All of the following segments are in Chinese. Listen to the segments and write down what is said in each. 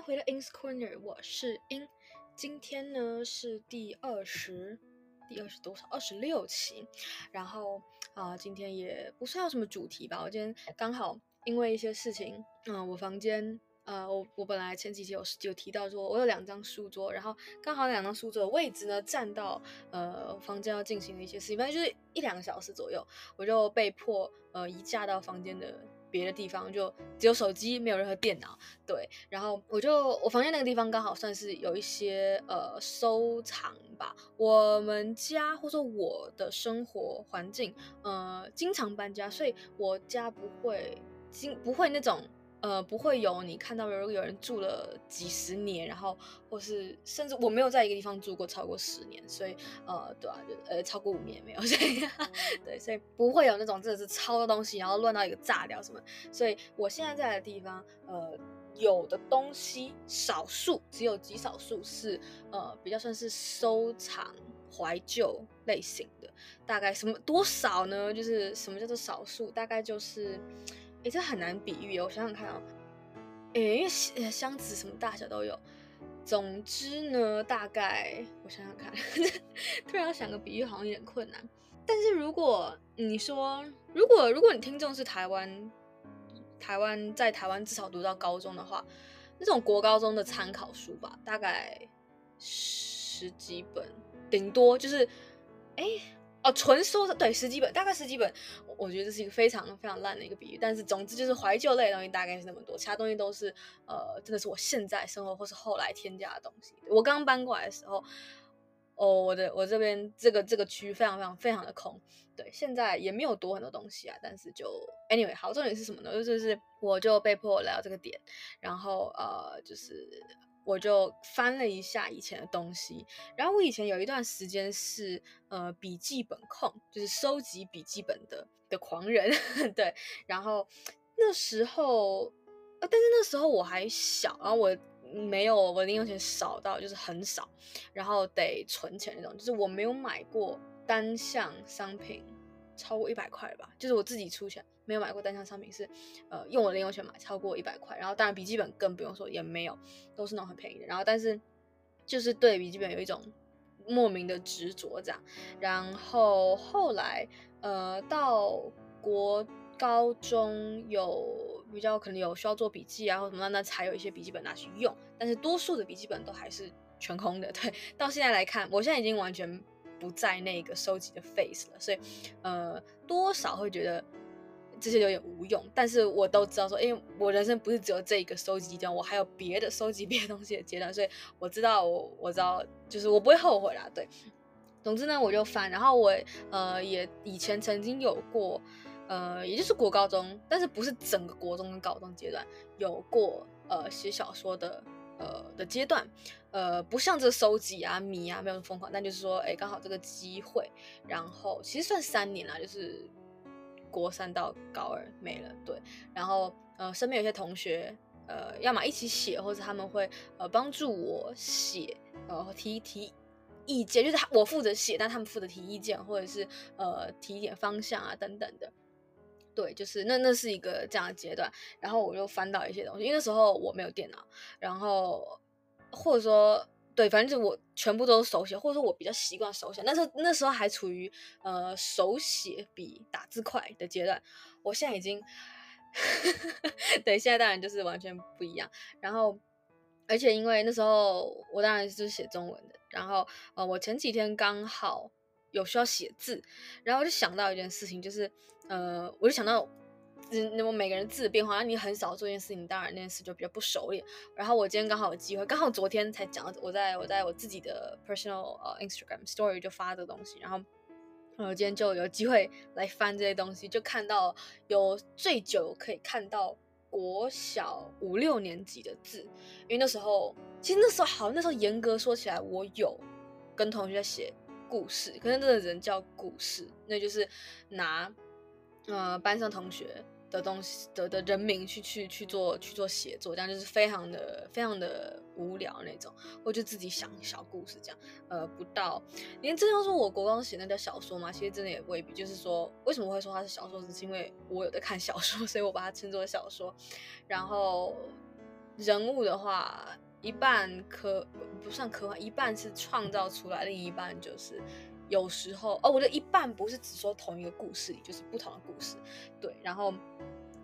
回到 In's Corner，我是 In。今天呢是第二十，第二十多少？二十六期。然后啊、今天也不算有什么主题吧。我今天刚好因为一些事情，嗯、我房间，呃，我我本来前几期有有提到说，我有两张书桌，然后刚好两张书桌的位置呢占到呃房间要进行的一些事情，反正就是一两个小时左右，我就被迫呃移驾到房间的。别的地方就只有手机，没有任何电脑。对，然后我就我房间那个地方刚好算是有一些呃收藏吧。我们家或者说我的生活环境呃经常搬家，所以我家不会经不会那种。呃，不会有你看到，如果有人住了几十年，然后或是甚至我没有在一个地方住过超过十年，所以呃，对啊，就呃超过五年没有，所以对，所以不会有那种真的是超多东西，然后乱到一个炸掉什么。所以我现在在的地方，呃，有的东西少数，只有极少数是呃比较算是收藏怀旧类型的，大概什么多少呢？就是什么叫做少数？大概就是。诶，这很难比喻，我想想看啊、哦，诶，因为箱子什么大小都有。总之呢，大概我想想看，突然要想个比喻好像有点困难。但是如果你说，如果如果你听众是台湾，台湾在台湾至少读到高中的话，那种国高中的参考书吧，大概十几本，顶多就是，诶。哦，纯收的对十几本，大概十几本，我觉得这是一个非常非常烂的一个比喻。但是总之就是怀旧类的东西大概是那么多，其他东西都是呃，真的是我现在生活或是后来添加的东西。我刚搬过来的时候，哦，我的我这边这个这个区非常非常非常的空，对，现在也没有多很多东西啊。但是就 anyway，好，重点是什么呢？就是我就被迫来到这个点，然后呃，就是。我就翻了一下以前的东西，然后我以前有一段时间是呃笔记本控，就是收集笔记本的的狂人，对。然后那时候，呃，但是那时候我还小，然后我没有我零用钱少到就是很少，然后得存钱那种，就是我没有买过单项商品超过一百块了吧，就是我自己出钱。没有买过单项商品是，呃，用我零用钱买超过一百块，然后当然笔记本更不用说，也没有，都是那种很便宜的。然后但是就是对笔记本有一种莫名的执着这样。然后后来呃到国高中有比较可能有需要做笔记啊或什么，那才有一些笔记本拿去用。但是多数的笔记本都还是全空的。对，到现在来看，我现在已经完全不在那个收集的 phase 了，所以呃多少会觉得。这些有点无用，但是我都知道说，因为我人生不是只有这一个收集阶段，我还有别的收集 别的东西的阶段，所以我知道我我知道，就是我不会后悔啦。对，总之呢，我就翻，然后我呃也以前曾经有过，呃，也就是国高中，但是不是整个国中跟高中阶段有过呃写小说的呃的阶段，呃，不像这收集啊迷啊没有那么疯狂，但就是说，哎，刚好这个机会，然后其实算三年啦，就是。国三到高二没了，对，然后呃，身边有些同学，呃，要么一起写，或者他们会呃帮助我写，呃，提提意见，就是我负责写，但他们负责提意见，或者是呃提一点方向啊等等的，对，就是那那是一个这样的阶段，然后我就翻到一些东西，因为那时候我没有电脑，然后或者说。对，反正就我全部都是手写，或者说我比较习惯手写。那时候那时候还处于呃手写比打字快的阶段。我现在已经，对，现在当然就是完全不一样。然后，而且因为那时候我当然是写中文的。然后呃，我前几天刚好有需要写字，然后我就想到一件事情，就是呃，我就想到。那么每个人字的变化，那你很少做一件事情，当然那件事就比较不熟练。然后我今天刚好有机会，刚好昨天才讲，我在我在我自己的 personal 呃 Instagram story 就发这个东西，然后我今天就有机会来翻这些东西，就看到有最久可以看到国小五六年级的字，因为那时候其实那时候好，那时候严格说起来，我有跟同学在写故事，可是那个人叫故事，那就是拿呃班上同学。的东西的的人名去去去做去做写作，这样就是非常的非常的无聊那种，我就自己想小故事这样，呃，不到连真要说我国光写那叫小说嘛，其实真的也未必。就是说，为什么会说它是小说，只是因为我有在看小说，所以我把它称作小说。然后人物的话，一半科不算科幻，一半是创造出来，另一半就是有时候哦，我的一半不是只说同一个故事里，就是不同的故事。对，然后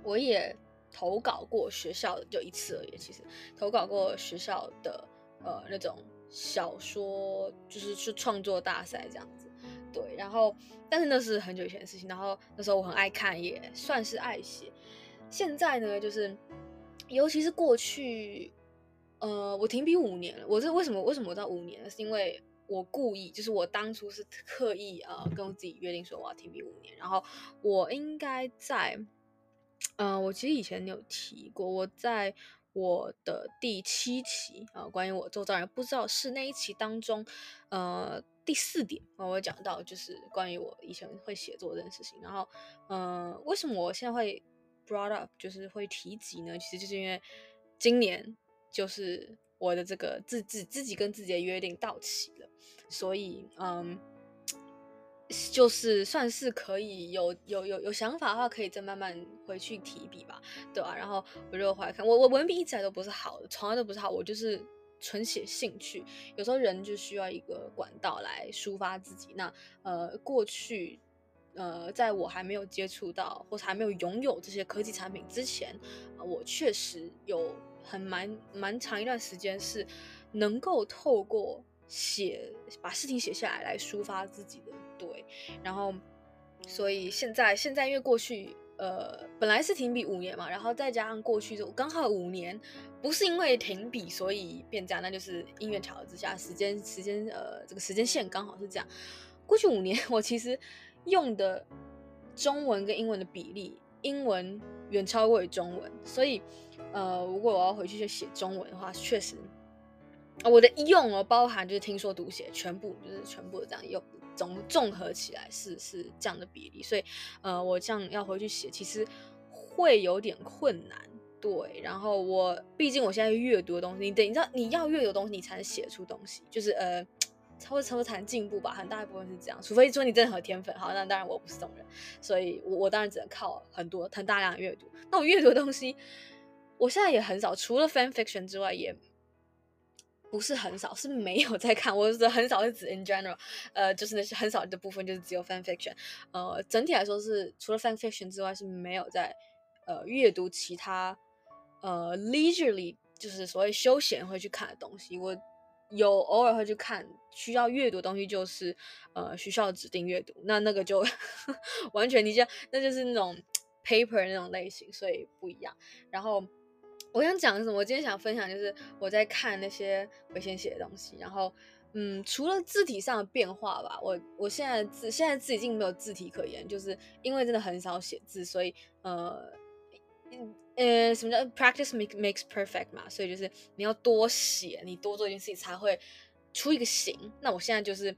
我也投稿过学校的，就一次而已。其实投稿过学校的呃那种小说，就是去创作大赛这样子。对，然后但是那是很久以前的事情。然后那时候我很爱看，也算是爱写。现在呢，就是尤其是过去，呃，我停笔五年了。我这为什么为什么我到五年呢？是因为我故意，就是我当初是刻意呃跟我自己约定说我要停笔五年。然后我应该在，嗯、呃，我其实以前有提过，我在我的第七期啊、呃，关于我周遭人不知道是那一期当中，呃。第四点，我有讲到就是关于我以前会写作这件事情。然后，嗯、呃，为什么我现在会 brought up，就是会提及呢？其实就是因为今年就是我的这个自自自己跟自己的约定到期了，所以，嗯，就是算是可以有有有有想法的话，可以再慢慢回去提笔吧，对吧、啊？然后我就回来看，我我文笔一直来都不是好的，从来都不是好，我就是。纯写兴趣，有时候人就需要一个管道来抒发自己。那呃，过去呃，在我还没有接触到或者还没有拥有这些科技产品之前，我确实有很蛮蛮长一段时间是能够透过写把事情写下来来抒发自己的。对，然后所以现在现在因为过去。呃，本来是停笔五年嘛，然后再加上过去就刚好五年，不是因为停笔所以变这样，那就是因缘巧合之下，时间时间呃这个时间线刚好是这样。过去五年 我其实用的中文跟英文的比例，英文远超过于中文，所以呃如果我要回去就写中文的话，确实我的用哦包含就是听说读写全部就是全部的这样用。总综合起来是是这样的比例，所以呃，我这样要回去写，其实会有点困难。对，然后我毕竟我现在阅读的东西，你等你知道你要阅读的东西，你才能写出东西，就是呃，超超才能进步吧，很大一部分是这样。除非说你真的很有天分，好，那当然我不是这种人，所以我我当然只能靠很多很大量的阅读。那我阅读的东西，我现在也很少，除了 fan fiction 之外也。不是很少，是没有在看。我是很少是指 in general，呃，就是那些很少的部分，就是只有 fan fiction。呃，整体来说是除了 fan fiction 之外是没有在呃阅读其他呃 leisurely，就是所谓休闲会去看的东西。我有偶尔会去看需要阅读东西，就是呃学校指定阅读，那那个就 完全你就那就是那种 paper 那种类型，所以不一样。然后。我想讲什么？我今天想分享就是我在看那些我以前写的东西，然后，嗯，除了字体上的变化吧，我我现在字现在字已经没有字体可言，就是因为真的很少写字，所以呃，呃，什么叫 practice make makes perfect 嘛？所以就是你要多写，你多做一件事情才会出一个形。那我现在就是。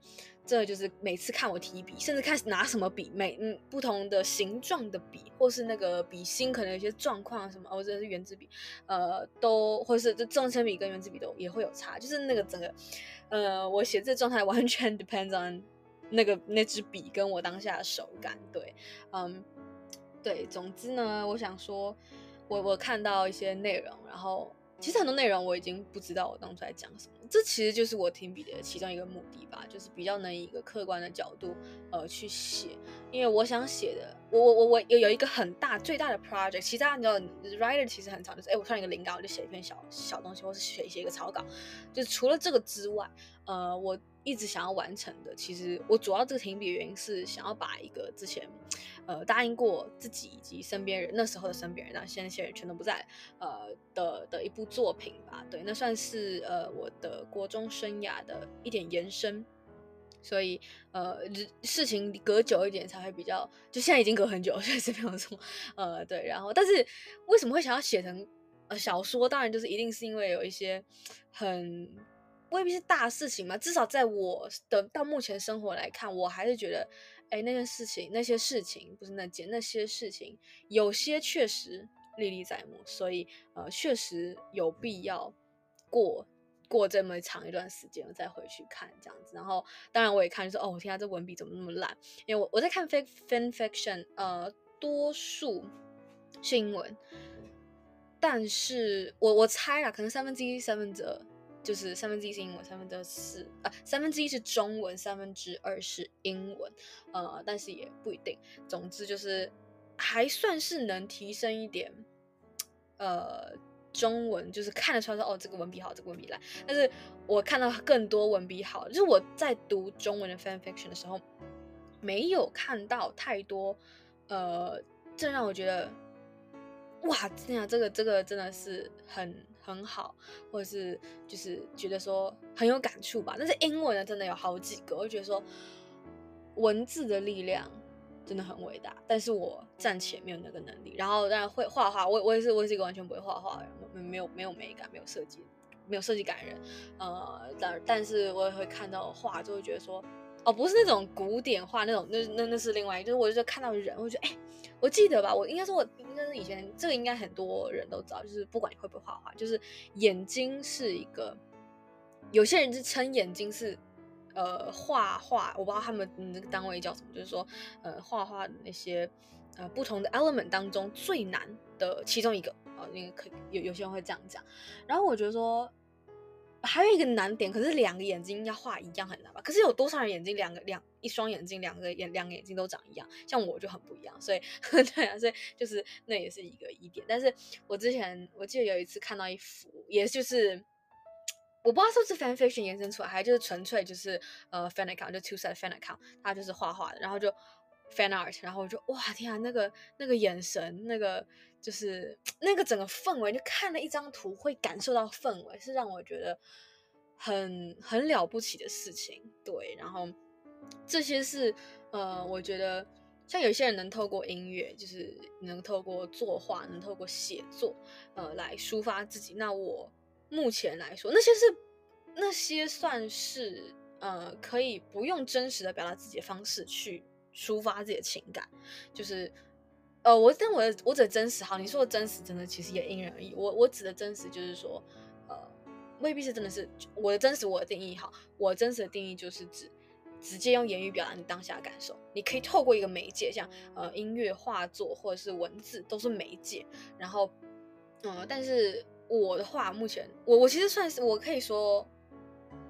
这就是每次看我提笔，甚至看拿什么笔，每嗯不同的形状的笔，或是那个笔芯可能有些状况什么，或者是原子笔，呃，都或是这中性笔跟原子笔都也会有差，就是那个整个，呃，我写字状态完全 depends on 那个那支笔跟我当下的手感，对，嗯，对，总之呢，我想说，我我看到一些内容，然后。其实很多内容我已经不知道我当初在讲什么，这其实就是我停笔的其中一个目的吧，就是比较能以一个客观的角度呃去写，因为我想写的，我我我我有有一个很大最大的 project，其他你知道 writer 其实很长，就是哎我突然一个灵感我就写一篇小小东西，或是写写一个草稿，就除了这个之外，呃我。一直想要完成的，其实我主要这个停笔的原因是想要把一个之前，呃答应过自己以及身边人那时候的身边人，那现在那些人全都不在，呃的的一部作品吧，对，那算是呃我的国中生涯的一点延伸，所以呃事情隔久一点才会比较，就现在已经隔很久，所以是没有错，呃对，然后但是为什么会想要写成呃小说？当然就是一定是因为有一些很。未必是大事情嘛，至少在我的到目前生活来看，我还是觉得，哎，那件事情，那些事情不是那件，那些事情有些确实历历在目，所以呃，确实有必要过过这么长一段时间，我再回去看这样子。然后，当然我也看，就是哦，我天啊，这文笔怎么那么烂？因为我我在看 fake fan fiction，呃，多数是英文。但是我我猜啦，可能三分之一三分之二，就是三分之一是英文，三分之二是啊，三分之一是中文，三分之二是英文，呃，但是也不一定。总之就是还算是能提升一点，呃，中文就是看得出来说哦，这个文笔好，这个文笔烂。但是我看到更多文笔好，就是我在读中文的 fan fiction 的时候，没有看到太多，呃，这让我觉得。哇，天啊这个这个真的是很很好，或者是就是觉得说很有感触吧。但是英文呢，真的有好几个，我就觉得说文字的力量真的很伟大。但是我暂且没有那个能力。然后当然会画画，我我也是我也是一个完全不会画画的人，没有没有美感，没有设计，没有设计感人。呃，但但是我也会看到画，就会觉得说。哦，不是那种古典画那种，那那那是另外一，就是我就看到人，我就觉得，哎，我记得吧，我应该说，我应该是以前这个应该很多人都知道，就是不管你会不会画画，就是眼睛是一个，有些人是称眼睛是，呃，画画，我不知道他们那个单位叫什么，就是说，呃，画画的那些，呃，不同的 element 当中最难的其中一个，啊、呃，那个可有有些人会这样讲，然后我觉得说。还有一个难点，可是两个眼睛要画一样很难吧？可是有多少人眼睛两个两一双眼睛两个眼两个眼睛都长一样？像我就很不一样，所以对啊，所以就是那也是一个疑点。但是我之前我记得有一次看到一幅，也就是我不知道是不是 fan fiction 延伸出来，还就是纯粹就是呃 fan account 就 two side fan account，他就是画画的，然后就 fan art，然后我就哇天啊，那个那个眼神那个。就是那个整个氛围，就看了一张图会感受到氛围，是让我觉得很很了不起的事情。对，然后这些是呃，我觉得像有些人能透过音乐，就是能透过作画，能透过写作，呃，来抒发自己。那我目前来说，那些是那些算是呃，可以不用真实的表达自己的方式去抒发自己的情感，就是。呃，我但我的我指的真实，好，你说的真实，真的其实也因人而异。我我指的真实就是说，呃，未必是真的是我的真实，我的定义好，我真实的定义就是指直接用言语表达你当下的感受。你可以透过一个媒介，像呃音乐、画作或者是文字，都是媒介。然后，嗯、呃，但是我的话，目前我我其实算是我可以说。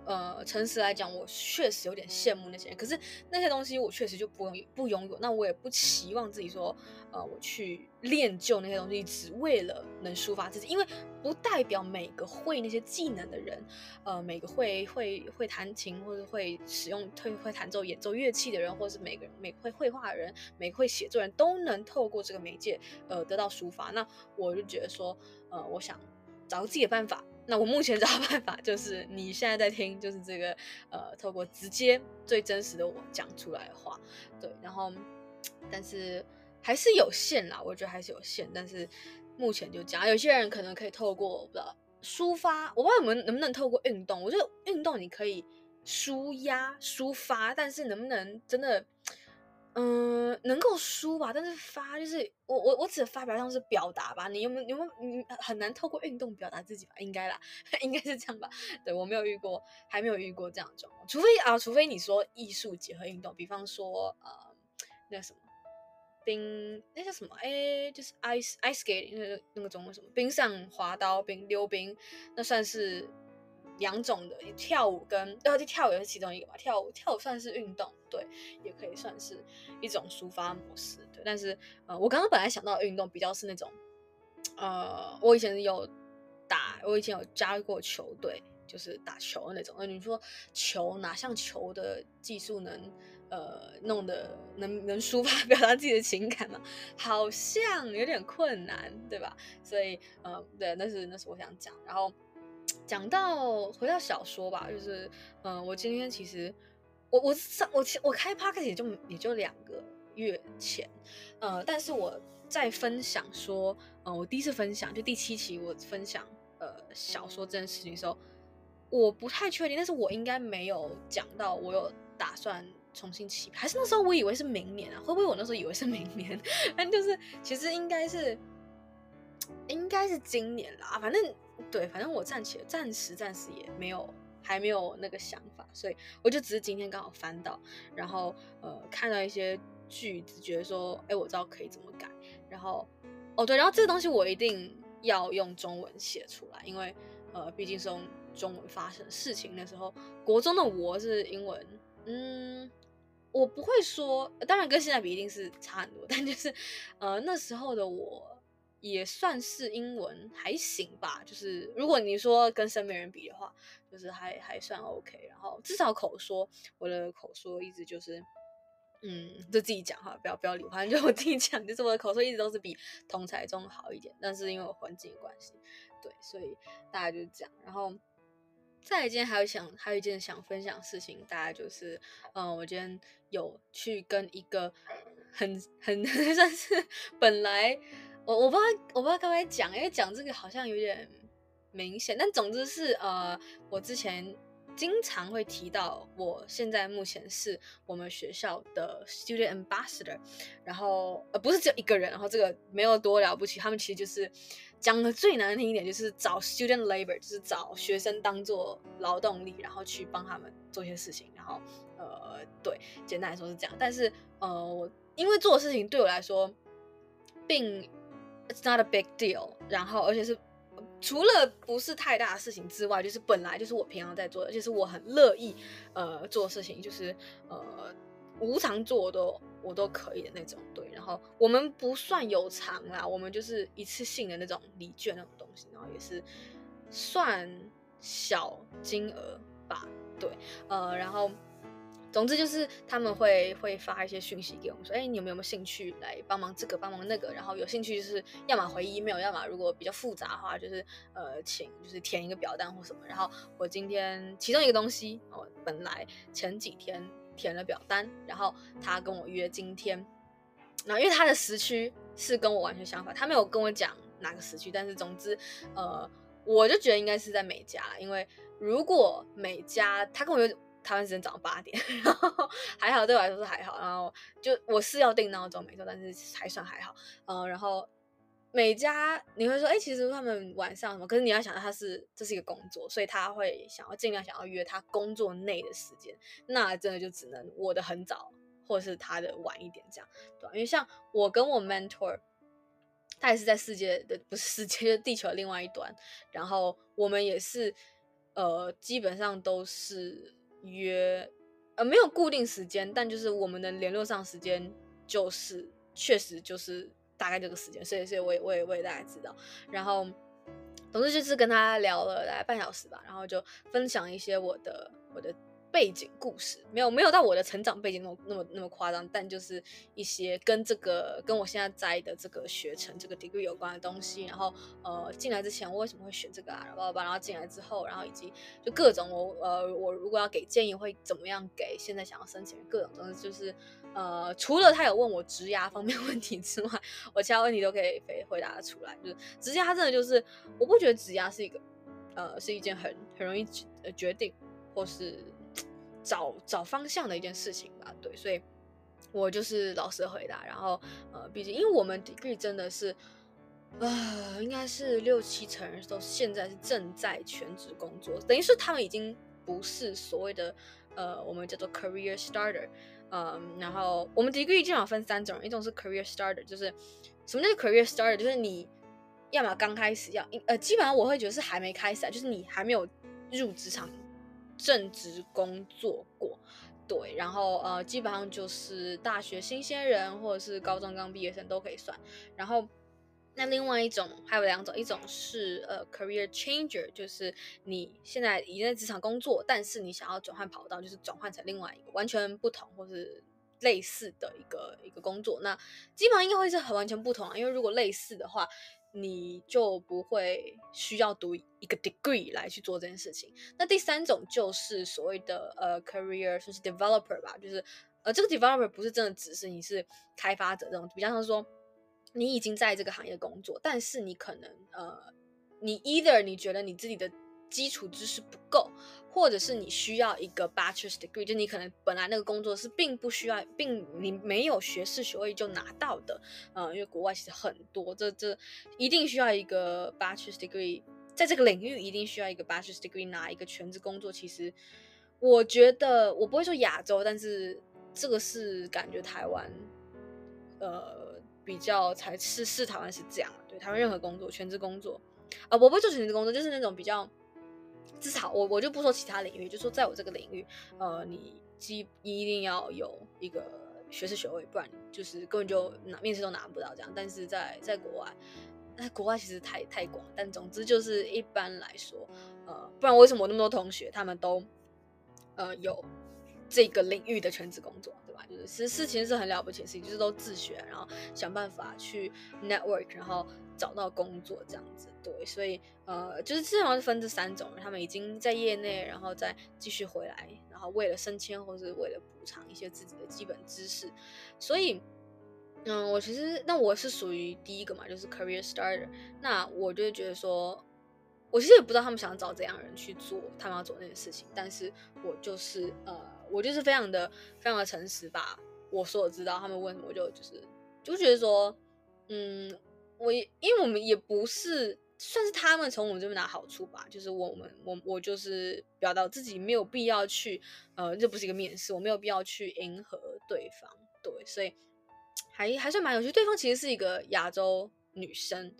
呃，诚实来讲，我确实有点羡慕那些人。可是那些东西我确实就不用不拥有。那我也不期望自己说，呃，我去练就那些东西，只为了能抒发自己。因为不代表每个会那些技能的人，呃，每个会会会弹琴或者会使用会会弹奏演奏乐器的人，或者是每个人每会绘画的人，每个会写作人都能透过这个媒介，呃，得到抒发。那我就觉得说，呃，我想找个自己的办法。那我目前找的办法就是你现在在听，就是这个呃，透过直接最真实的我讲出来的话，对，然后但是还是有限啦，我觉得还是有限，但是目前就讲，有些人可能可以透过不知道抒发，我不知道你们能不能透过运动，我觉得运动你可以舒压抒发，但是能不能真的？嗯，能够输吧，但是发就是我我我只发表像是表达吧，你有没有有没有你很难透过运动表达自己吧？应该啦，应该是这样吧？对，我没有遇过，还没有遇过这样的状况，除非啊，除非你说艺术结合运动，比方说呃那什么冰那叫什么哎，就是 ice ice skating 那个那个中文什么冰上滑刀冰溜冰，那算是。两种的跳舞跟呃，跳舞也是其中一个吧。跳舞跳舞算是运动，对，也可以算是一种抒发模式，对。但是呃，我刚刚本来想到的运动比较是那种，呃，我以前有打，我以前有加入过球队，就是打球的那种。那你说球哪像球的技术能呃弄得能能抒发 表达自己的情感吗？好像有点困难，对吧？所以呃，对，那是那是我想讲，然后。讲到回到小说吧，就是，嗯、呃，我今天其实，我我上我我开 podcast 也就也就两个月前，呃，但是我在分享说，呃，我第一次分享就第七期我分享呃小说这件事情的时候，我不太确定，但是我应该没有讲到我有打算重新起，还是那时候我以为是明年啊，会不会我那时候以为是明年？反正就是其实应该是应该是今年啦，反正。对，反正我暂且暂时暂时也没有还没有那个想法，所以我就只是今天刚好翻到，然后呃看到一些句子，觉得说，哎，我知道可以怎么改，然后哦对，然后这个东西我一定要用中文写出来，因为呃，毕竟是用中文发生事情。的时候国中的我是英文，嗯，我不会说，当然跟现在比一定是差很多，但就是呃那时候的我。也算是英文还行吧，就是如果你说跟身边人比的话，就是还还算 OK。然后至少口说，我的口说一直就是，嗯，就自己讲哈，不要不要理，反正就我自己讲，就是我的口说一直都是比同才中好一点。但是因为我环境的关系，对，所以大家就是这样。然后再来今天还有想还有一件想分享的事情，大概就是，嗯，我今天有去跟一个很很 算是本来。我我不知道我不知道该不该讲，因为讲这个好像有点明显。但总之是呃，我之前经常会提到，我现在目前是我们学校的 student ambassador。然后呃，不是只有一个人，然后这个没有多了不起。他们其实就是讲的最难听一点，就是找 student labor，就是找学生当做劳动力，然后去帮他们做些事情。然后呃，对，简单来说是这样。但是呃，我因为做的事情对我来说，并 It's not a big deal。然后，而且是除了不是太大的事情之外，就是本来就是我平常在做的，就是我很乐意呃做事情，就是呃无偿做我都我都可以的那种。对，然后我们不算有偿啦，我们就是一次性的那种礼券那种东西，然后也是算小金额吧。对，呃，然后。总之就是他们会会发一些讯息给我们说，哎，你有没有兴趣来帮忙这个帮忙那个？然后有兴趣就是要么回 email，要么如果比较复杂的话，就是呃请就是填一个表单或什么。然后我今天其中一个东西，我本来前几天填了表单，然后他跟我约今天，那因为他的时区是跟我完全相反，他没有跟我讲哪个时区，但是总之呃我就觉得应该是在美加，因为如果美加他跟我约。台湾时间早上八点，然后还好，对我来说是还好。然后就我是要定闹钟没错，但是还算还好。嗯，然后美加你会说，哎、其实他们晚上什么？可是你要想到他是这是一个工作，所以他会想要尽量想要约他工作内的时间。那真的就只能我的很早，或者是他的晚一点这样，对吧？因为像我跟我 mentor，他也是在世界的不是世界，就是地球的另外一端。然后我们也是呃，基本上都是。约，呃，没有固定时间，但就是我们能联络上时间就是确实就是大概这个时间，所以所以我也我也我也大概知道。然后，总之就是跟他聊了大概半小时吧，然后就分享一些我的我的。背景故事没有没有到我的成长背景那么那么那么夸张，但就是一些跟这个跟我现在在的这个学程这个 degree 有关的东西。然后呃进来之前我为什么会选这个啊？然后然后进来之后，然后以及就各种我呃我如果要给建议会怎么样给现在想要申请各种东西，就是呃除了他有问我职涯方面问题之外，我其他问题都可以回回答出来。就是职涯真的就是我不觉得职涯是一个呃是一件很很容易决决定或是。找找方向的一件事情吧，对，所以我就是老实回答。然后，呃，毕竟因为我们 degree 真的是，呃，应该是六七成人都现在是正在全职工作，等于是他们已经不是所谓的，呃，我们叫做 career starter，嗯、然后我们 degree 基本上分三种，一种是 career starter，就是什么叫 career starter，就是你要么刚开始要，呃，基本上我会觉得是还没开始啊，就是你还没有入职场。正职工作过，对，然后呃，基本上就是大学新鲜人或者是高中刚毕业生都可以算。然后那另外一种还有两种，一种是呃 career changer，就是你现在已经在职场工作，但是你想要转换跑道，就是转换成另外一个完全不同或是类似的一个一个工作。那基本上应该会是很完全不同啊，因为如果类似的话。你就不会需要读一个 degree 来去做这件事情。那第三种就是所谓的呃 career，就是 developer 吧，就是呃这个 developer 不是真的只是你是开发者这种，比方说你已经在这个行业工作，但是你可能呃你 either 你觉得你自己的基础知识不够，或者是你需要一个 bachelor's degree，就你可能本来那个工作是并不需要，并你没有学士学位就拿到的，嗯，因为国外其实很多，这这一定需要一个 bachelor's degree，在这个领域一定需要一个 bachelor's degree 拿一个全职工作。其实我觉得我不会说亚洲，但是这个是感觉台湾，呃，比较才是是台湾是这样，对台湾任何工作全职工作，啊、我不会做全职工作，就是那种比较至少我我就不说其他领域，就说在我这个领域，呃，你基一定要有一个学士学位，不然就是根本就拿面试都拿不到这样。但是在在国外，那国外其实太太广，但总之就是一般来说，呃，不然为什么我那么多同学他们都呃有这个领域的全职工作？对吧就是实事情是很了不起的事情，就是都自学，然后想办法去 network，然后找到工作这样子。对，所以呃，就是至少是分这三种，他们已经在业内，然后再继续回来，然后为了升迁或是为了补偿一些自己的基本知识。所以，嗯，我其实那我是属于第一个嘛，就是 career starter。那我就觉得说，我其实也不知道他们想找怎样人去做他们要做那件事情，但是我就是呃。我就是非常的非常的诚实吧，我说我知道他们问，我就就是就觉得说，嗯，我因为我们也不是算是他们从我们这边拿好处吧，就是我们我我就是表达自己没有必要去，呃，这不是一个面试，我没有必要去迎合对方，对，所以还还算蛮有趣。对方其实是一个亚洲女生，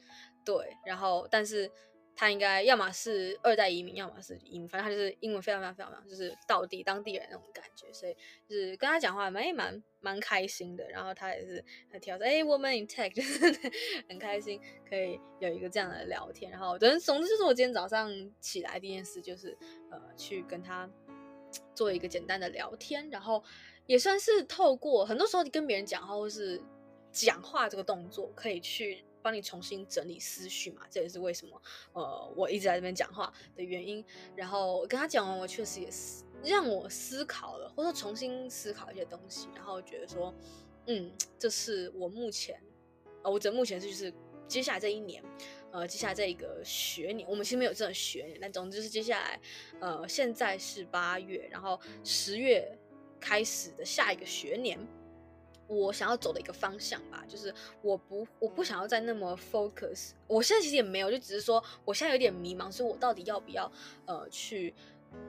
对，然后但是。他应该要么是二代移民，要么是移民，反正他就是英文非常非常非常棒，就是道地当地人那种感觉，所以就是跟他讲话蛮蛮蛮开心的。然后他也是很挑说，哎，woman in tech，就是 很开心可以有一个这样的聊天。然后，总之总之就是我今天早上起来第一件事就是呃去跟他做一个简单的聊天，然后也算是透过很多时候跟别人讲话或是讲话这个动作可以去。帮你重新整理思绪嘛，这也是为什么呃我一直在这边讲话的原因。然后我跟他讲完，我确实也是让我思考了，或者重新思考一些东西，然后觉得说，嗯，这是我目前，呃，我这目前是就是接下来这一年，呃，接下来这一个学年，我们其实没有这种学年，但总之就是接下来，呃，现在是八月，然后十月开始的下一个学年。我想要走的一个方向吧，就是我不我不想要再那么 focus。我现在其实也没有，就只是说我现在有点迷茫，所以我到底要不要呃去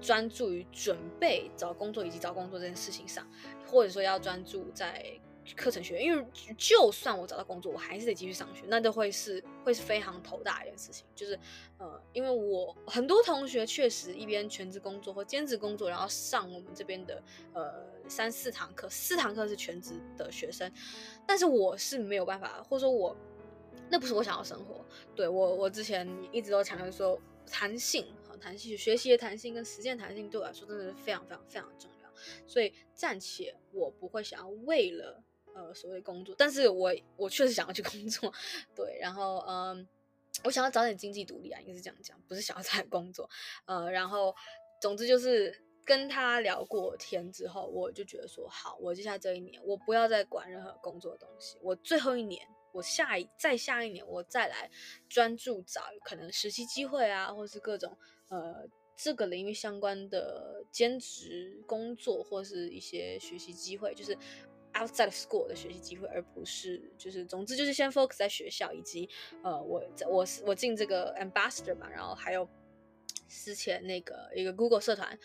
专注于准备找工作以及找工作这件事情上，或者说要专注在。课程学院，因为就算我找到工作，我还是得继续上学，那都会是会是非常头大一件事情。就是，呃，因为我很多同学确实一边全职工作或兼职工作，然后上我们这边的呃三四堂课，四堂课是全职的学生，但是我是没有办法，或者说我那不是我想要生活。对，我，我之前一直都强调说弹性和弹性，学习的弹性跟实践弹性对我来说真的是非常非常非常重要，所以暂且我不会想要为了。呃，所谓工作，但是我我确实想要去 工作，对，然后嗯，我想要早点经济独立啊，应该是这样讲，不是想要在工作，呃，然后总之就是跟他聊过天之后，我就觉得说，好，我接下来这一年，我不要再管任何工作东西，我最后一年，我下一再下一年，我再来专注找可能实习机会啊，或是各种呃这个领域相关的兼职工作，或是一些学习机会，就是。outside of school 的学习机会，而不是就是，总之就是先 focus 在学校，以及呃，我我我进这个 ambassador 嘛，然后还有之前那个一个 Google 社团，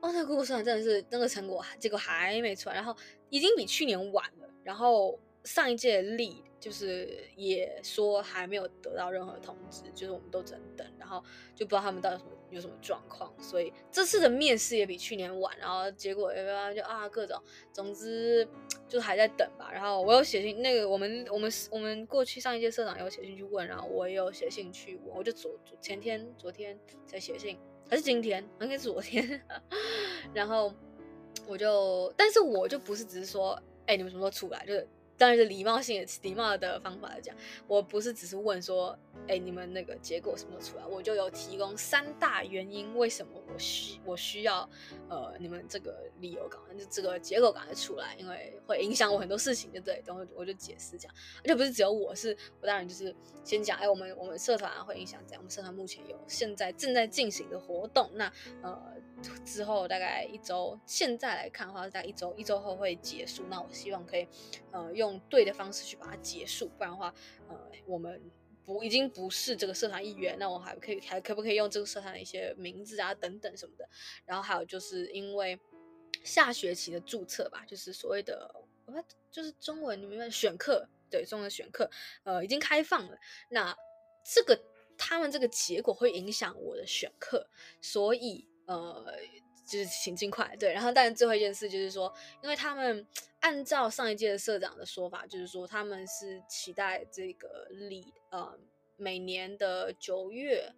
哦，那 Google 社团真的是那个成果结果还没出来，然后已经比去年晚了，然后上一届立就是也说还没有得到任何通知，就是我们都只能等，然后就不知道他们到底什么。有什么状况？所以这次的面试也比去年晚，然后结果就啊各种，总之就还在等吧。然后我有写信，那个我们我们我们过去上一届社长有写信去问，然后我也有写信去问，我就昨前天昨天才写信，还是今天？应该是昨天。然后我就，但是我就不是只是说，哎、你们什么时候出来？就是。当然是礼貌性的、礼貌的方法来讲，我不是只是问说，哎，你们那个结果什么时候出来？我就有提供三大原因，为什么我需我需要，呃，你们这个理由赶快就这个结果赶快出来，因为会影响我很多事情，对不对？等会我就解释讲，而且不是只有我是，我当然就是先讲，哎，我们我们社团会影响这样，我们社团目前有现在正在进行的活动，那呃。之后大概一周，现在来看的话，大概一周一周后会结束。那我希望可以，呃，用用对的方式去把它结束，不然的话，呃，我们不已经不是这个社团一员，那我还可以还可不可以用这个社团的一些名字啊等等什么的。然后还有就是因为下学期的注册吧，就是所谓的，就是中文你明白选课。对，中文选课呃已经开放了。那这个他们这个结果会影响我的选课，所以呃就是请尽快对。然后，但是最后一件事就是说，因为他们按照上一届的社长的说法，就是说他们是期待这个礼呃每年的九月。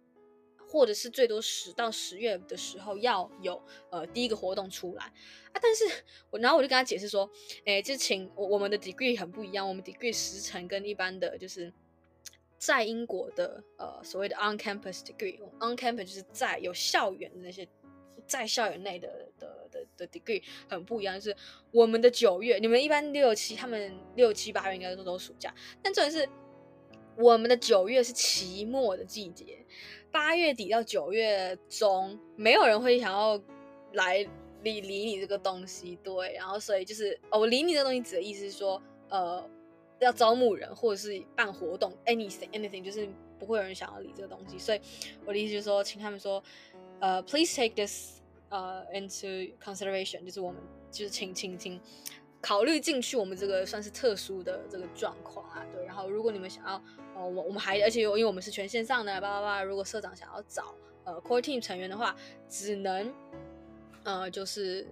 或者是最多十到十月的时候要有呃第一个活动出来啊，但是我然后我就跟他解释说，诶，就请我我们的 degree 很不一样，我们 degree 时程跟一般的就是在英国的呃所谓的 on campus degree，on campus 就是在有校园的那些在校园内的的的的 degree 很不一样，就是我们的九月，你们一般六七，他们六七八月应该都都暑假，但重点是我们的九月是期末的季节。八月底到九月中，没有人会想要来理理你这个东西，对，然后所以就是哦，我理你这个东西指的意思是说，呃，要招募人或者是办活动，anything anything，就是不会有人想要理这个东西，所以我的意思就是说，请他们说，呃，please take this 呃 into consideration，就是我们就是请请请考虑进去我们这个算是特殊的这个状况啊，对，然后如果你们想要。呃，我我们还而且因为我们是全线上的，叭叭叭。如果社长想要找呃 core team 成员的话，只能呃就是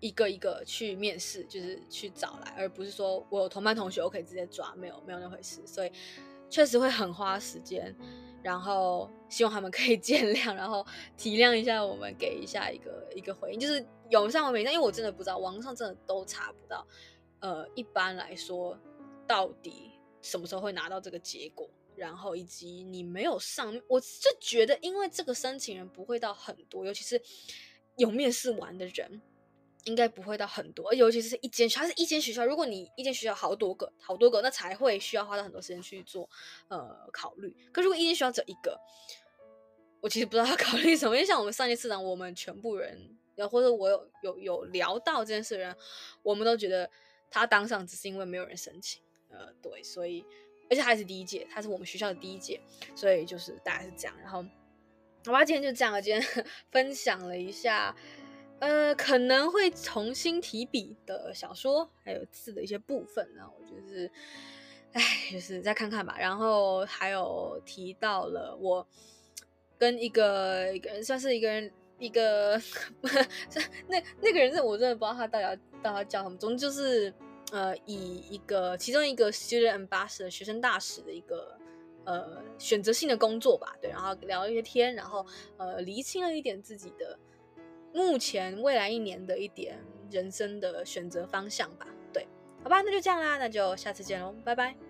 一个一个去面试，就是去找来，而不是说我有同班同学我可以直接抓，没有没有那回事。所以确实会很花时间，然后希望他们可以 见谅，然后体谅一下我们，给一下一个一个回应，就是有上文没上，因为我真的不知道，网上真的都查不到。呃，一般来说，到底。什么时候会拿到这个结果？然后以及你没有上，我是觉得，因为这个申请人不会到很多，尤其是有面试完的人，应该不会到很多。尤其是一间，它是一间学校，如果你一间学校好多个、好多个，那才会需要花到很多时间去做呃考虑。可如果一间学校只有一个，我其实不知道他 考虑什么。因为像我们上一次呢，我们全部人，或者我有有有聊到这件事的人，我们都觉得他当上只是因为没有人申请。呃，对，所以而且还是第一届，他是我们学校的第一届，所以就是大概是这样。然后，好吧，今天就这样了。今天 分享了一下，呃，可能会重新提笔的小说，还有字的一些部分。呢我就是，哎，就是再看看吧。然后还有提到了我跟一个一个，算是一个人，一个那那个人是我真的不知道他到底要到底叫什么，总之就是。呃，以一个其中一个 student ambassador 学生大使的一个呃选择性的工作吧，对，然后聊一些天，然后呃厘清了一点自己的目前未来一年的一点人生的选择方向吧，对，好吧，那就这样啦，那就下次见喽，拜拜。